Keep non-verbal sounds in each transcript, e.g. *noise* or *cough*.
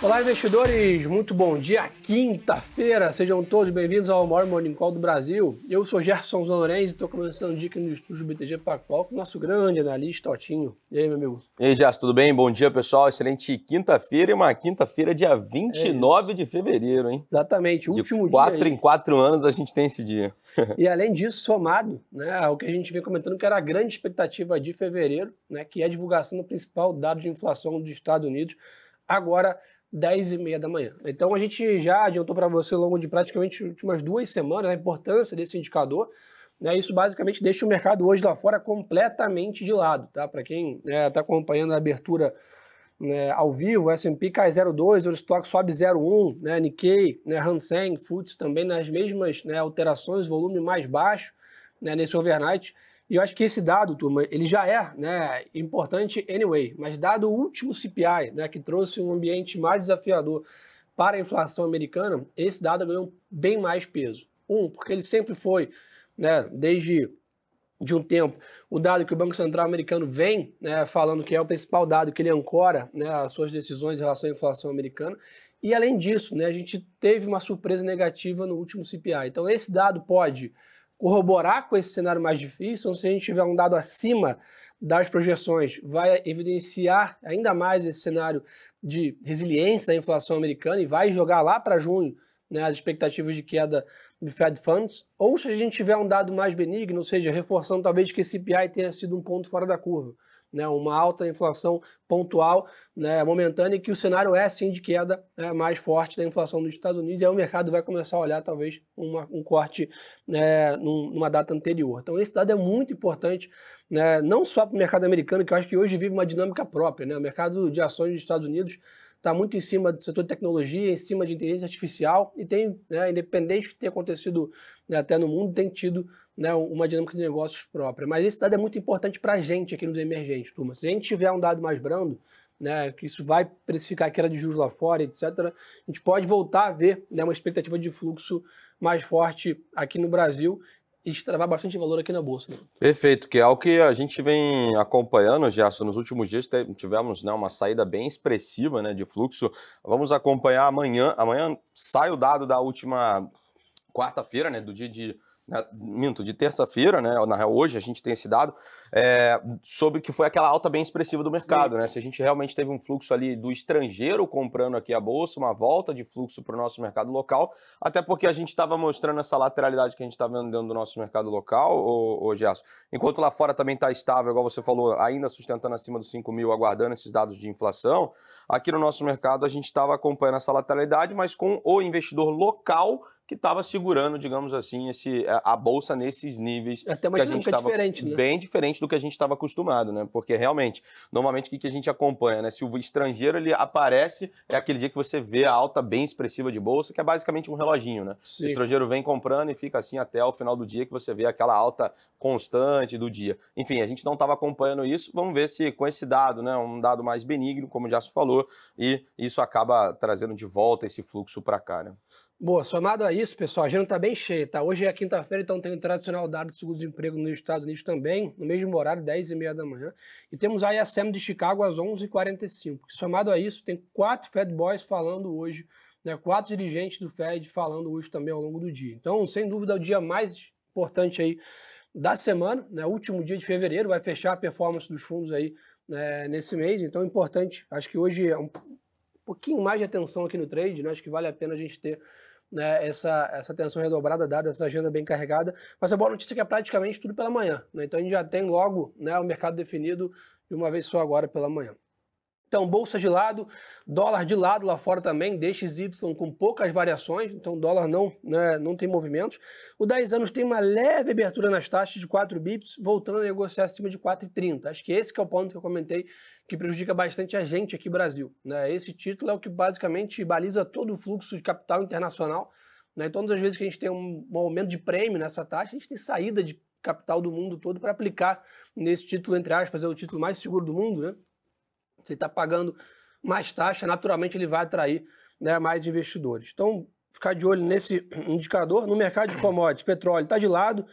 Olá, investidores! Muito bom dia, quinta-feira! Sejam todos bem-vindos ao maior Morning Call do Brasil. Eu sou Gerson Lourenço e estou começando o dia aqui no estúdio BTG Pactual com o nosso grande analista, Otinho. E aí, meu amigo? E aí, Gerson, tudo bem? Bom dia, pessoal. Excelente quinta-feira e uma quinta-feira, dia 29 é de fevereiro, hein? Exatamente, último de quatro dia. em quatro anos a gente tem esse dia. *laughs* e além disso, somado né, ao que a gente vem comentando, que era a grande expectativa de fevereiro, né, que é a divulgação do principal dado de inflação dos Estados Unidos, agora 10 e meia da manhã. Então a gente já adiantou para você ao longo de praticamente últimas duas semanas a importância desse indicador. Né, isso basicamente deixa o mercado hoje lá fora completamente de lado. Tá? Para quem está né, tá acompanhando a abertura né, ao vivo, S&P cai 0,2, o estoque sobe 0,1, né, Nikkei, né, Hansen, FTSE também nas mesmas né, alterações, volume mais baixo né, nesse overnight. E eu acho que esse dado, turma, ele já é né, importante anyway, mas dado o último CPI, né, que trouxe um ambiente mais desafiador para a inflação americana, esse dado ganhou bem mais peso. Um, porque ele sempre foi, né, desde de um tempo, o dado que o Banco Central americano vem né, falando que é o principal dado que ele ancora né, as suas decisões em relação à inflação americana. E além disso, né, a gente teve uma surpresa negativa no último CPI. Então esse dado pode corroborar com esse cenário mais difícil, ou se a gente tiver um dado acima das projeções, vai evidenciar ainda mais esse cenário de resiliência da inflação americana e vai jogar lá para junho né, as expectativas de queda do Fed Funds, ou se a gente tiver um dado mais benigno, ou seja, reforçando talvez que esse CPI tenha sido um ponto fora da curva né, uma alta inflação pontual, né, momentânea, e que o cenário é sim de queda né, mais forte da inflação dos Estados Unidos, e aí o mercado vai começar a olhar talvez uma, um corte né, numa data anterior. Então esse dado é muito importante, né, não só para o mercado americano, que eu acho que hoje vive uma dinâmica própria. Né, o mercado de ações dos Estados Unidos está muito em cima do setor de tecnologia, em cima de inteligência artificial, e tem, né, independente do que tenha acontecido né, até no mundo, tem tido né, uma dinâmica de negócios própria. Mas esse dado é muito importante para a gente aqui nos emergentes, turma. Se a gente tiver um dado mais brando, né, que isso vai precificar a queda de juros lá fora, etc., a gente pode voltar a ver né, uma expectativa de fluxo mais forte aqui no Brasil e extravar bastante valor aqui na Bolsa. Né? Perfeito, que é o que a gente vem acompanhando, Gerson. Nos últimos dias tivemos né, uma saída bem expressiva né, de fluxo. Vamos acompanhar amanhã. Amanhã sai o dado da última quarta-feira, né, do dia de né, minto, de terça-feira, né, na real hoje a gente tem esse dado, é, sobre que foi aquela alta bem expressiva do mercado, Sim. né, se a gente realmente teve um fluxo ali do estrangeiro comprando aqui a bolsa, uma volta de fluxo para o nosso mercado local, até porque a gente estava mostrando essa lateralidade que a gente está vendo dentro do nosso mercado local, ô, ô Gerson, enquanto lá fora também está estável, igual você falou, ainda sustentando acima dos 5 mil, aguardando esses dados de inflação, aqui no nosso mercado a gente estava acompanhando essa lateralidade, mas com o investidor local que estava segurando, digamos assim, esse, a, bolsa nesses níveis. É até uma que a gente estava diferente, né? Bem diferente do que a gente estava acostumado, né? Porque realmente, normalmente o que, que a gente acompanha, né? Se o estrangeiro ele aparece, é aquele dia que você vê a alta bem expressiva de bolsa, que é basicamente um reloginho, né? Sim. O estrangeiro vem comprando e fica assim até o final do dia que você vê aquela alta constante do dia. Enfim, a gente não estava acompanhando isso. Vamos ver se com esse dado, né? Um dado mais benigno, como já se falou, e isso acaba trazendo de volta esse fluxo para cá, né? Boa, somado a isso, pessoal, a agenda está bem cheia, tá? Hoje é quinta-feira, então tem o tradicional dado de seguro-desemprego nos Estados Unidos também, no mesmo horário, 10h30 da manhã. E temos a ISM de Chicago às 11h45. Somado a isso, tem quatro Fed Boys falando hoje, né? quatro dirigentes do Fed falando hoje também ao longo do dia. Então, sem dúvida, é o dia mais importante aí da semana, né? último dia de fevereiro, vai fechar a performance dos fundos aí né? nesse mês. Então, é importante, acho que hoje é um pouquinho mais de atenção aqui no trade, né? acho que vale a pena a gente ter né, essa, essa atenção redobrada, dada essa agenda bem carregada. Mas a boa notícia é que é praticamente tudo pela manhã. Né? Então a gente já tem logo né, o mercado definido de uma vez só agora pela manhã. Então, bolsa de lado, dólar de lado lá fora também, DXY com poucas variações, então dólar não, né, não tem movimentos. O 10 anos tem uma leve abertura nas taxas de 4 bips, voltando a negociar acima de 4,30. Acho que esse que é o ponto que eu comentei que prejudica bastante a gente aqui no Brasil. Né? Esse título é o que basicamente baliza todo o fluxo de capital internacional. Né? Então, todas as vezes que a gente tem um, um aumento de prêmio nessa taxa, a gente tem saída de capital do mundo todo para aplicar nesse título, entre aspas, é o título mais seguro do mundo. Né? Você está pagando mais taxa, naturalmente ele vai atrair né, mais investidores. Então, ficar de olho nesse *clears throat* indicador. No mercado de commodities, petróleo está de lado,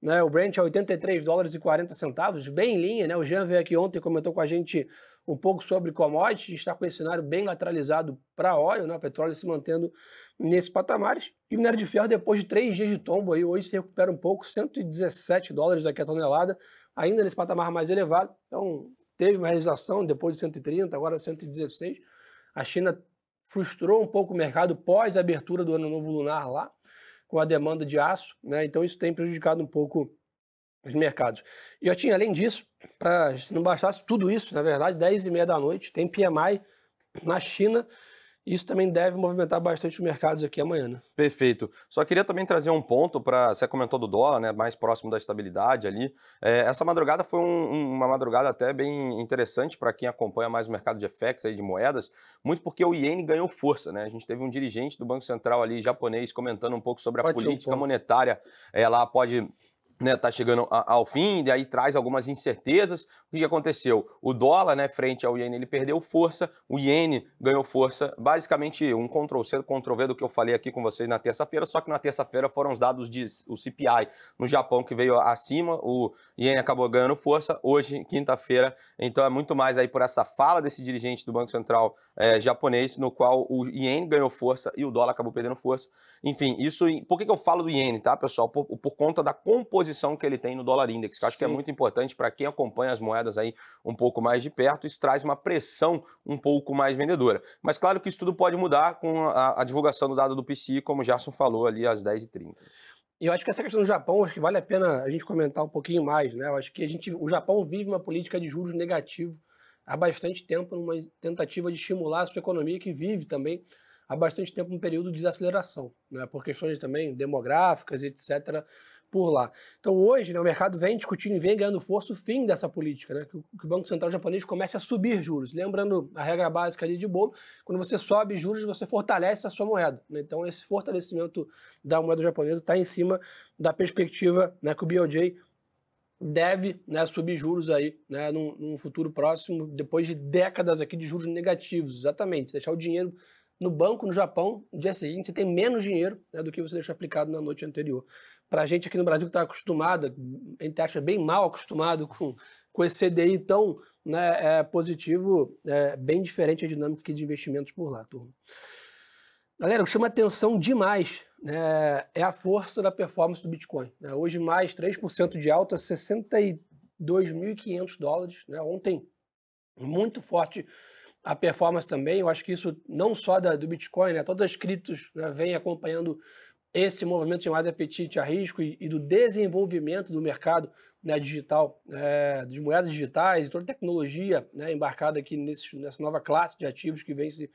né? O Brent é 83 dólares e 40 centavos, bem em linha, né? O Jean veio aqui ontem comentou com a gente um pouco sobre commodities, a está com esse cenário bem lateralizado para óleo, né? o petróleo se mantendo nesses patamares. E minério de ferro, depois de três dias de tombo, aí, hoje se recupera um pouco, 117 dólares aqui a tonelada, ainda nesse patamar mais elevado. Então, teve uma realização depois de 130, agora 116. A China frustrou um pouco o mercado pós a abertura do ano novo lunar lá, com a demanda de aço, né? Então isso tem prejudicado um pouco os mercados. E eu tinha, além disso, para se não bastasse tudo isso, na verdade, 10 e meia da noite, tem PMI na China isso também deve movimentar bastante os mercados aqui amanhã. Né? Perfeito. Só queria também trazer um ponto para. Você comentou do dólar, né? Mais próximo da estabilidade ali. É, essa madrugada foi um, uma madrugada até bem interessante para quem acompanha mais o mercado de FX aí, de moedas, muito porque o iene ganhou força, né? A gente teve um dirigente do Banco Central ali, japonês, comentando um pouco sobre a Ótimo política ponto. monetária. Ela pode né, tá chegando ao fim, e aí traz algumas incertezas. O que aconteceu? O dólar, né, frente ao iene, ele perdeu força, o iene ganhou força. Basicamente, um Ctrl-C, Ctrl-V do que eu falei aqui com vocês na terça-feira, só que na terça-feira foram os dados de o CPI no Japão que veio acima, o iene acabou ganhando força. Hoje, quinta-feira, então é muito mais aí por essa fala desse dirigente do Banco Central é, japonês, no qual o iene ganhou força e o dólar acabou perdendo força. Enfim, isso. Por que, que eu falo do iene, tá, pessoal? Por, por conta da composição que ele tem no dólar index, que eu acho Sim. que é muito importante para quem acompanha as moedas moedas aí um pouco mais de perto, isso traz uma pressão um pouco mais vendedora. Mas claro que isso tudo pode mudar com a, a divulgação do dado do PCI, como o Gerson falou ali às 10h30. E eu acho que essa questão do Japão, acho que vale a pena a gente comentar um pouquinho mais, né? Eu acho que a gente, o Japão vive uma política de juros negativo há bastante tempo, numa tentativa de estimular a sua economia, que vive também há bastante tempo um período de desaceleração, né? por questões também demográficas, etc., por lá. Então hoje né, o mercado vem discutindo e vem ganhando força o fim dessa política, né, que, o, que o Banco Central japonês comece a subir juros. Lembrando a regra básica ali de bolo, quando você sobe juros, você fortalece a sua moeda. Né? Então esse fortalecimento da moeda japonesa está em cima da perspectiva né, que o BOJ deve né, subir juros aí né, num, num futuro próximo, depois de décadas aqui de juros negativos, exatamente, deixar o dinheiro no banco no Japão, no dia seguinte, você tem menos dinheiro né, do que você deixou aplicado na noite anterior. Para a gente aqui no Brasil que está acostumado, a gente acha bem mal acostumado com, com esse CDI tão né, é, positivo, é bem diferente a dinâmica de investimentos por lá, turma. Galera, chama atenção demais né, é a força da performance do Bitcoin. Né? Hoje mais 3% de alta, 62.500 dólares. Né? Ontem, muito forte a performance também. Eu acho que isso não só da, do Bitcoin, né? todas as criptos né, vêm acompanhando esse movimento de mais apetite a risco e, e do desenvolvimento do mercado né, digital, é, de moedas digitais e toda a tecnologia né, embarcada aqui nesse, nessa nova classe de ativos que vem se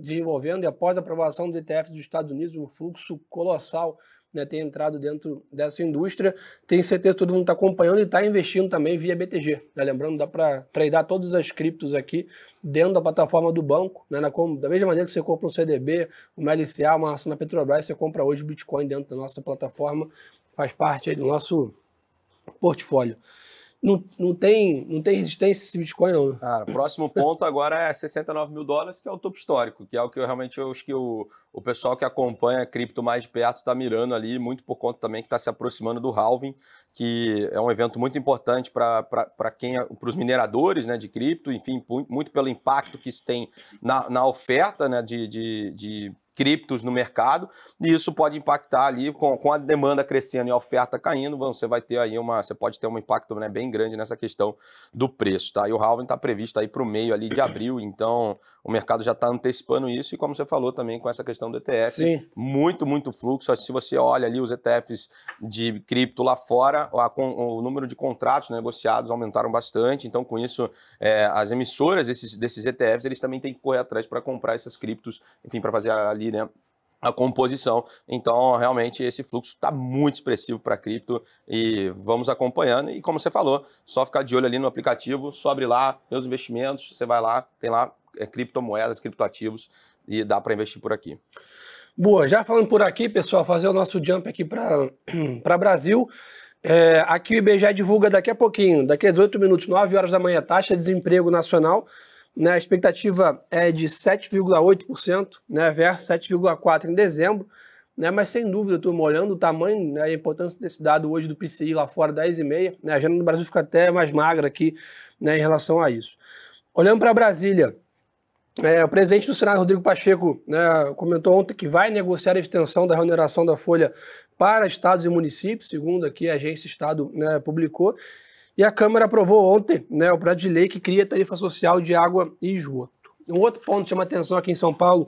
desenvolvendo. E após a aprovação dos ETFs dos Estados Unidos, um fluxo colossal né, ter entrado dentro dessa indústria. Tenho certeza que todo mundo está acompanhando e está investindo também via BTG. Né? Lembrando, dá para tradear todas as criptos aqui dentro da plataforma do banco. Né? Na, da mesma maneira que você compra um CDB, uma LCA, uma ação na Petrobras, você compra hoje Bitcoin dentro da nossa plataforma. Faz parte do nosso portfólio não, não, tem, não tem resistência esse Bitcoin, não. Cara, próximo ponto agora é 69 mil dólares, que é o topo histórico, que é o que eu realmente eu acho que o, o pessoal que acompanha a cripto mais de perto está mirando ali, muito por conta também que está se aproximando do halving, que é um evento muito importante para quem para os mineradores né, de cripto, enfim, muito pelo impacto que isso tem na, na oferta né, de, de, de criptos no mercado, e isso pode impactar ali com, com a demanda crescendo e a oferta caindo, você vai ter aí uma, você pode ter um impacto né, bem grande nessa questão do preço, tá? E o halving está previsto aí para o meio ali de abril, então o mercado já está antecipando isso, e como você falou também com essa questão do ETF, Sim. muito, muito fluxo, se você olha ali os ETFs de cripto lá fora, a, o número de contratos negociados aumentaram bastante, então com isso é, as emissoras desses, desses ETFs, eles também têm que correr atrás para comprar essas criptos, enfim, para fazer ali né, a composição. Então, realmente, esse fluxo está muito expressivo para cripto e vamos acompanhando. E como você falou, só ficar de olho ali no aplicativo, sobre lá, meus investimentos, você vai lá, tem lá é, criptomoedas, criptoativos e dá para investir por aqui. Boa, já falando por aqui, pessoal, fazer o nosso jump aqui para *clears throat* Brasil. É, aqui o IBGE divulga daqui a pouquinho, daqui a 18 minutos, 9 horas da manhã, taxa de desemprego nacional. Né, a expectativa é de 7,8%, né, versus 7,4% em dezembro. Né, mas sem dúvida, turma, olhando o tamanho né, a importância desse dado hoje do PCI lá fora, 10,5%, né, a agenda no Brasil fica até mais magra aqui né, em relação a isso. Olhando para Brasília, é, o presidente do Senado, Rodrigo Pacheco, né, comentou ontem que vai negociar a extensão da remuneração da Folha para estados e municípios, segundo aqui a agência Estado né, publicou. E a Câmara aprovou ontem né, o projeto de lei que cria tarifa social de água e esgoto. Um outro ponto que chama atenção aqui em São Paulo,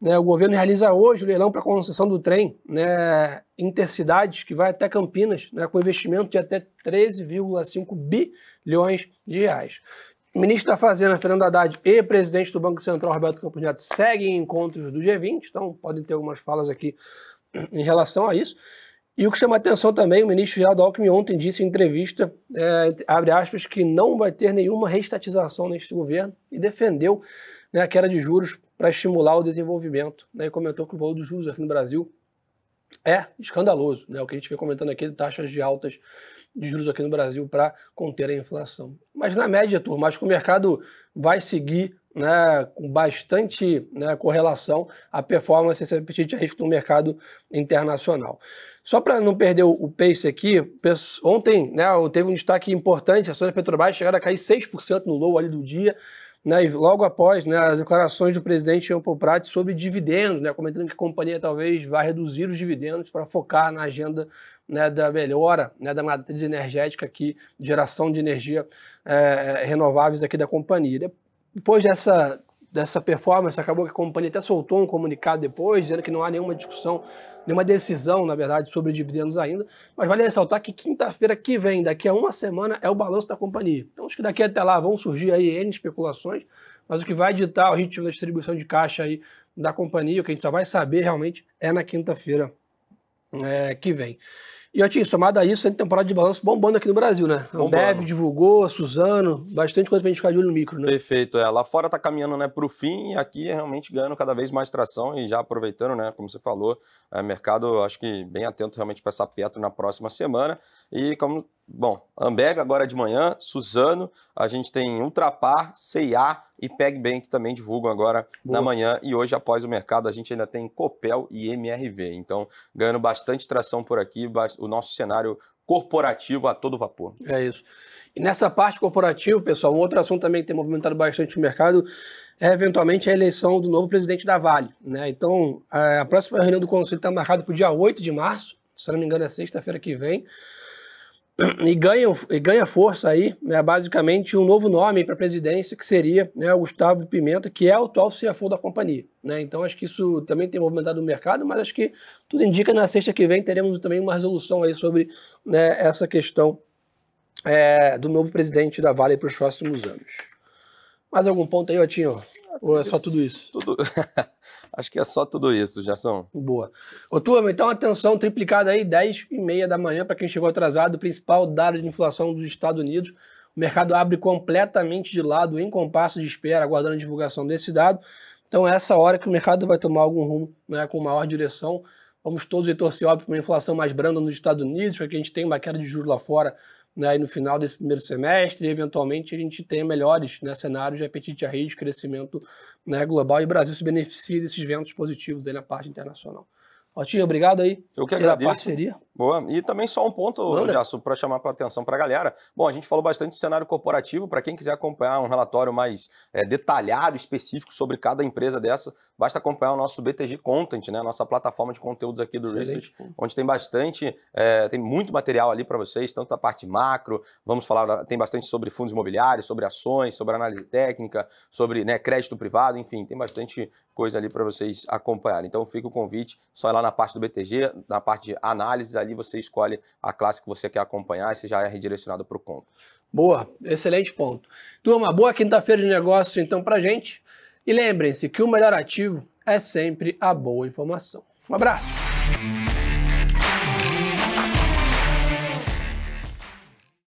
né, o governo realiza hoje o leilão para a concessão do trem né, intercidades, que vai até Campinas, né, com investimento de até 13,5 bilhões de reais. O ministro da Fazenda, Fernando Haddad, e presidente do Banco Central, Roberto Campos Neto, seguem encontros do G20, então podem ter algumas falas aqui em relação a isso. E o que chama atenção também, o ministro Geraldo Alckmin ontem disse em entrevista, é, abre aspas, que não vai ter nenhuma reestatização neste governo e defendeu né, a queda de juros para estimular o desenvolvimento. Né, e comentou que o valor dos juros aqui no Brasil é escandaloso, né, o que a gente vem comentando aqui de taxas de altas de juros aqui no Brasil para conter a inflação. Mas na média, turma, acho que o mercado vai seguir né, com bastante né, correlação à performance e apetite a risco no mercado internacional. Só para não perder o pace aqui, ontem né, teve um destaque importante, a ações da Petrobras chegaram a cair 6% no low ali do dia, né, e logo após né, as declarações do presidente Jean Paul Prat sobre dividendos, né, comentando que a companhia talvez vai reduzir os dividendos para focar na agenda né, da melhora né, da matriz energética aqui, geração de energia é, renováveis aqui da companhia. Depois dessa, dessa performance, acabou que a companhia até soltou um comunicado depois, dizendo que não há nenhuma discussão nenhuma decisão, na verdade, sobre dividendos ainda, mas vale ressaltar que quinta-feira que vem, daqui a uma semana, é o balanço da companhia. Então, acho que daqui até lá vão surgir aí N especulações, mas o que vai ditar o ritmo da distribuição de caixa aí da companhia, o que a gente só vai saber realmente é na quinta-feira é, que vem. E, eu tinha somado a isso, a temporada de balanço bombando aqui no Brasil, né? O Bev divulgou, Suzano, bastante coisa pra gente ficar de olho no micro, né? Perfeito, é. Lá fora tá caminhando, né, pro fim e aqui é realmente ganhando cada vez mais tração e já aproveitando, né, como você falou, é, mercado, acho que bem atento realmente para essa Petro na próxima semana. E como Bom, Ambev agora de manhã, Suzano, a gente tem Ultrapar, CIA e PegBank também divulgam agora Boa. na manhã e hoje após o mercado a gente ainda tem Copel e MRV. Então, ganhando bastante tração por aqui, o nosso cenário corporativo a todo vapor. É isso. E nessa parte corporativa, pessoal, um outro assunto também que tem movimentado bastante o mercado é eventualmente a eleição do novo presidente da Vale. Né? Então, a próxima reunião do Conselho está marcada para o dia 8 de março, se não me engano é sexta-feira que vem e ganha, e ganha força aí, né, basicamente, um novo nome para a presidência, que seria né, o Gustavo Pimenta, que é o atual CFO da companhia. Né? Então, acho que isso também tem movimentado o mercado, mas acho que tudo indica na sexta que vem teremos também uma resolução aí sobre né, essa questão é, do novo presidente da Vale para os próximos anos. Mais algum ponto aí, Otinho? Ou é só tudo isso? Tudo. *laughs* Acho que é só tudo isso, Jason. Boa. Ô, turma, então atenção triplicada aí, 10 e meia da manhã, para quem chegou atrasado, o principal dado de inflação dos Estados Unidos. O mercado abre completamente de lado, em compasso de espera, aguardando a divulgação desse dado. Então, é essa hora que o mercado vai tomar algum rumo né, com maior direção. Vamos todos torcer, óbvio, para uma inflação mais branda nos Estados Unidos, para que a gente tenha uma queda de juros lá fora né, no final desse primeiro semestre, e eventualmente a gente tenha melhores né, cenários de apetite a risco, crescimento né, global e o Brasil se beneficia desses ventos positivos aí na parte internacional. Otinho, obrigado aí Eu que pela parceria. Boa. E também só um ponto, Jasso, para chamar a atenção para a galera. Bom, a gente falou bastante do cenário corporativo. Para quem quiser acompanhar um relatório mais é, detalhado, específico sobre cada empresa dessa, basta acompanhar o nosso BTG Content, né? Nossa plataforma de conteúdos aqui do Excelente. Research, onde tem bastante, é, tem muito material ali para vocês, tanto da parte macro, vamos falar, tem bastante sobre fundos imobiliários, sobre ações, sobre análise técnica, sobre né, crédito privado, enfim, tem bastante coisa ali para vocês acompanharem. Então fica o convite, só ir lá na parte do BTG, na parte de análise, ali você escolhe a classe que você quer acompanhar e você já é redirecionado para o conto. Boa, excelente ponto. Turma, boa quinta-feira de negócio então para gente. E lembrem-se que o melhor ativo é sempre a boa informação. Um abraço!